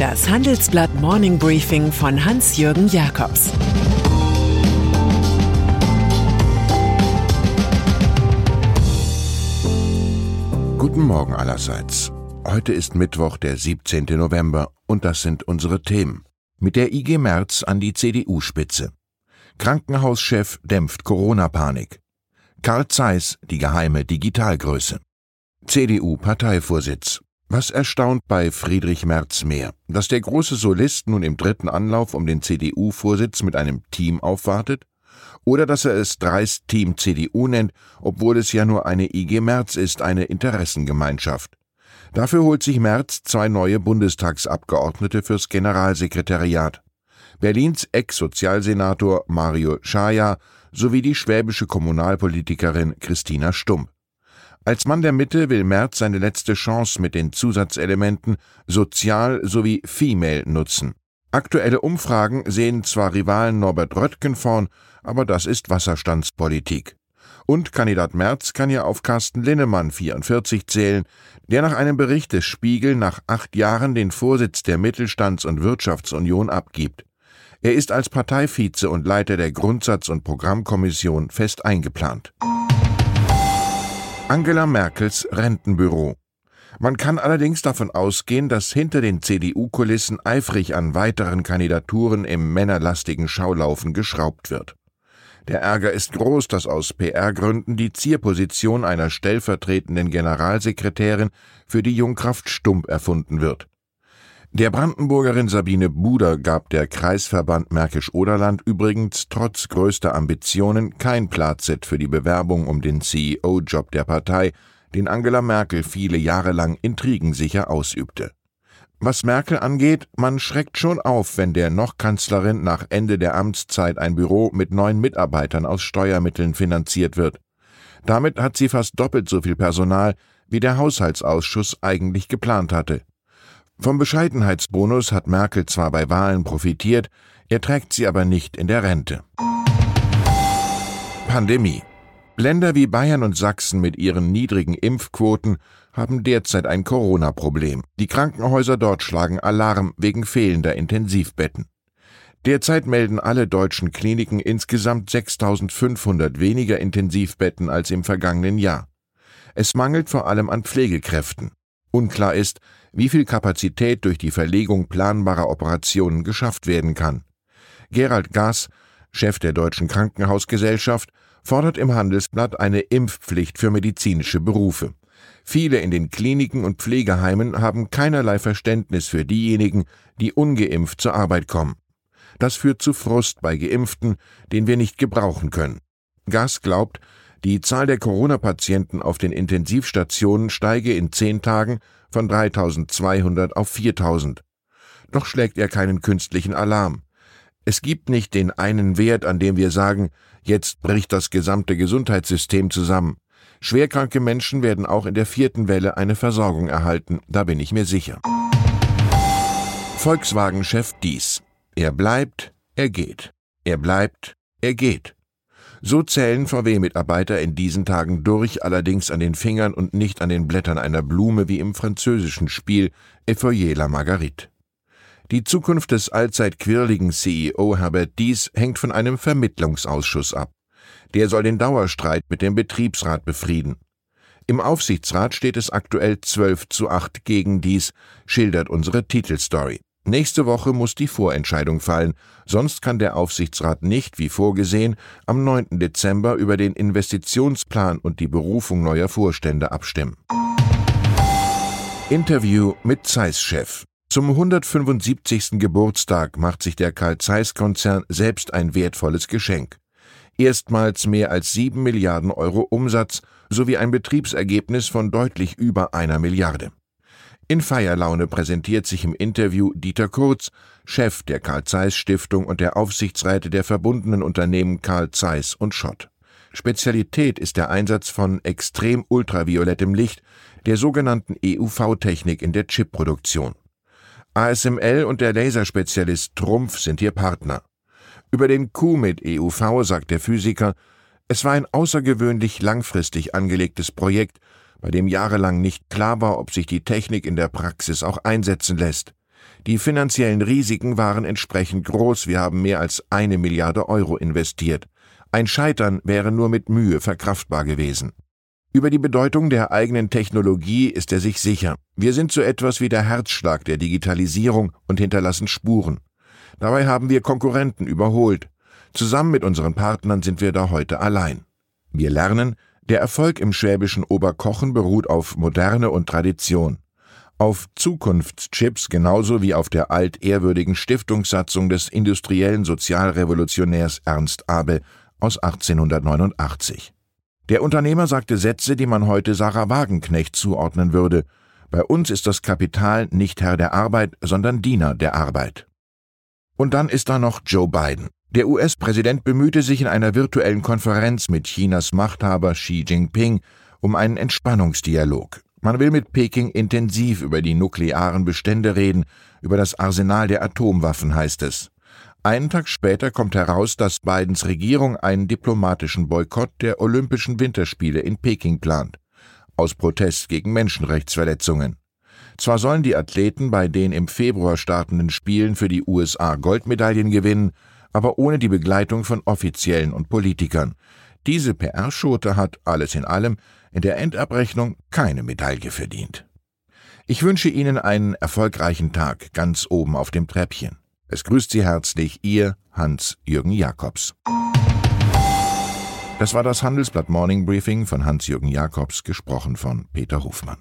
Das Handelsblatt Morning Briefing von Hans-Jürgen Jakobs Guten Morgen allerseits. Heute ist Mittwoch, der 17. November, und das sind unsere Themen. Mit der IG März an die CDU-Spitze. Krankenhauschef dämpft Corona-Panik. Karl Zeiss, die geheime Digitalgröße. CDU-Parteivorsitz. Was erstaunt bei Friedrich Merz mehr? Dass der große Solist nun im dritten Anlauf um den CDU-Vorsitz mit einem Team aufwartet? Oder dass er es dreist Team CDU nennt, obwohl es ja nur eine IG Merz ist, eine Interessengemeinschaft? Dafür holt sich Merz zwei neue Bundestagsabgeordnete fürs Generalsekretariat. Berlins Ex-Sozialsenator Mario Schaja sowie die schwäbische Kommunalpolitikerin Christina Stump. Als Mann der Mitte will Merz seine letzte Chance mit den Zusatzelementen sozial sowie female nutzen. Aktuelle Umfragen sehen zwar Rivalen Norbert Röttgen vorn, aber das ist Wasserstandspolitik. Und Kandidat Merz kann ja auf Carsten Linnemann 44 zählen, der nach einem Bericht des Spiegel nach acht Jahren den Vorsitz der Mittelstands- und Wirtschaftsunion abgibt. Er ist als Parteivize und Leiter der Grundsatz- und Programmkommission fest eingeplant. Angela Merkels Rentenbüro. Man kann allerdings davon ausgehen, dass hinter den CDU-Kulissen eifrig an weiteren Kandidaturen im männerlastigen Schaulaufen geschraubt wird. Der Ärger ist groß, dass aus PR-Gründen die Zierposition einer stellvertretenden Generalsekretärin für die Jungkraft Stump erfunden wird. Der Brandenburgerin Sabine Buder gab der Kreisverband Märkisch-Oderland übrigens trotz größter Ambitionen kein Plazet für die Bewerbung um den CEO-Job der Partei, den Angela Merkel viele Jahre lang intrigensicher ausübte. Was Merkel angeht, man schreckt schon auf, wenn der noch Kanzlerin nach Ende der Amtszeit ein Büro mit neun Mitarbeitern aus Steuermitteln finanziert wird. Damit hat sie fast doppelt so viel Personal, wie der Haushaltsausschuss eigentlich geplant hatte. Vom Bescheidenheitsbonus hat Merkel zwar bei Wahlen profitiert, er trägt sie aber nicht in der Rente. Pandemie. Länder wie Bayern und Sachsen mit ihren niedrigen Impfquoten haben derzeit ein Corona-Problem. Die Krankenhäuser dort schlagen Alarm wegen fehlender Intensivbetten. Derzeit melden alle deutschen Kliniken insgesamt 6500 weniger Intensivbetten als im vergangenen Jahr. Es mangelt vor allem an Pflegekräften. Unklar ist, wie viel Kapazität durch die Verlegung planbarer Operationen geschafft werden kann. Gerald Gass, Chef der Deutschen Krankenhausgesellschaft, fordert im Handelsblatt eine Impfpflicht für medizinische Berufe. Viele in den Kliniken und Pflegeheimen haben keinerlei Verständnis für diejenigen, die ungeimpft zur Arbeit kommen. Das führt zu Frust bei Geimpften, den wir nicht gebrauchen können. Gass glaubt, die Zahl der Corona-Patienten auf den Intensivstationen steige in zehn Tagen von 3200 auf 4000. Doch schlägt er keinen künstlichen Alarm. Es gibt nicht den einen Wert, an dem wir sagen, jetzt bricht das gesamte Gesundheitssystem zusammen. Schwerkranke Menschen werden auch in der vierten Welle eine Versorgung erhalten, da bin ich mir sicher. Volkswagen-Chef Dies. Er bleibt, er geht. Er bleibt, er geht. So zählen VW-Mitarbeiter in diesen Tagen durch, allerdings an den Fingern und nicht an den Blättern einer Blume wie im französischen Spiel Effoyer la Marguerite. Die Zukunft des allzeit quirligen CEO Herbert Dies hängt von einem Vermittlungsausschuss ab. Der soll den Dauerstreit mit dem Betriebsrat befrieden. Im Aufsichtsrat steht es aktuell 12 zu 8 gegen Dies, schildert unsere Titelstory. Nächste Woche muss die Vorentscheidung fallen, sonst kann der Aufsichtsrat nicht, wie vorgesehen, am 9. Dezember über den Investitionsplan und die Berufung neuer Vorstände abstimmen. Interview mit Zeiss-Chef. Zum 175. Geburtstag macht sich der Karl Zeiss-Konzern selbst ein wertvolles Geschenk. Erstmals mehr als 7 Milliarden Euro Umsatz sowie ein Betriebsergebnis von deutlich über einer Milliarde. In Feierlaune präsentiert sich im Interview Dieter Kurz, Chef der Karl Zeiss Stiftung und der Aufsichtsräte der verbundenen Unternehmen Karl Zeiss und Schott. Spezialität ist der Einsatz von extrem ultraviolettem Licht, der sogenannten EUV-Technik in der Chipproduktion. ASML und der Laserspezialist Trumpf sind hier Partner. Über den Q mit EUV sagt der Physiker, es war ein außergewöhnlich langfristig angelegtes Projekt, bei dem jahrelang nicht klar war, ob sich die Technik in der Praxis auch einsetzen lässt. Die finanziellen Risiken waren entsprechend groß. Wir haben mehr als eine Milliarde Euro investiert. Ein Scheitern wäre nur mit Mühe verkraftbar gewesen. Über die Bedeutung der eigenen Technologie ist er sich sicher. Wir sind so etwas wie der Herzschlag der Digitalisierung und hinterlassen Spuren. Dabei haben wir Konkurrenten überholt. Zusammen mit unseren Partnern sind wir da heute allein. Wir lernen, der Erfolg im schwäbischen Oberkochen beruht auf Moderne und Tradition. Auf Zukunftschips genauso wie auf der altehrwürdigen Stiftungssatzung des industriellen Sozialrevolutionärs Ernst Abel aus 1889. Der Unternehmer sagte Sätze, die man heute Sarah Wagenknecht zuordnen würde. Bei uns ist das Kapital nicht Herr der Arbeit, sondern Diener der Arbeit. Und dann ist da noch Joe Biden. Der US-Präsident bemühte sich in einer virtuellen Konferenz mit Chinas Machthaber Xi Jinping um einen Entspannungsdialog. Man will mit Peking intensiv über die nuklearen Bestände reden, über das Arsenal der Atomwaffen heißt es. Einen Tag später kommt heraus, dass Bidens Regierung einen diplomatischen Boykott der Olympischen Winterspiele in Peking plant, aus Protest gegen Menschenrechtsverletzungen. Zwar sollen die Athleten bei den im Februar startenden Spielen für die USA Goldmedaillen gewinnen, aber ohne die Begleitung von Offiziellen und Politikern. Diese PR-Schote hat, alles in allem, in der Endabrechnung keine Medaille verdient. Ich wünsche Ihnen einen erfolgreichen Tag ganz oben auf dem Treppchen. Es grüßt Sie herzlich Ihr Hans-Jürgen Jakobs. Das war das Handelsblatt Morning Briefing von Hans-Jürgen Jakobs, gesprochen von Peter Hofmann.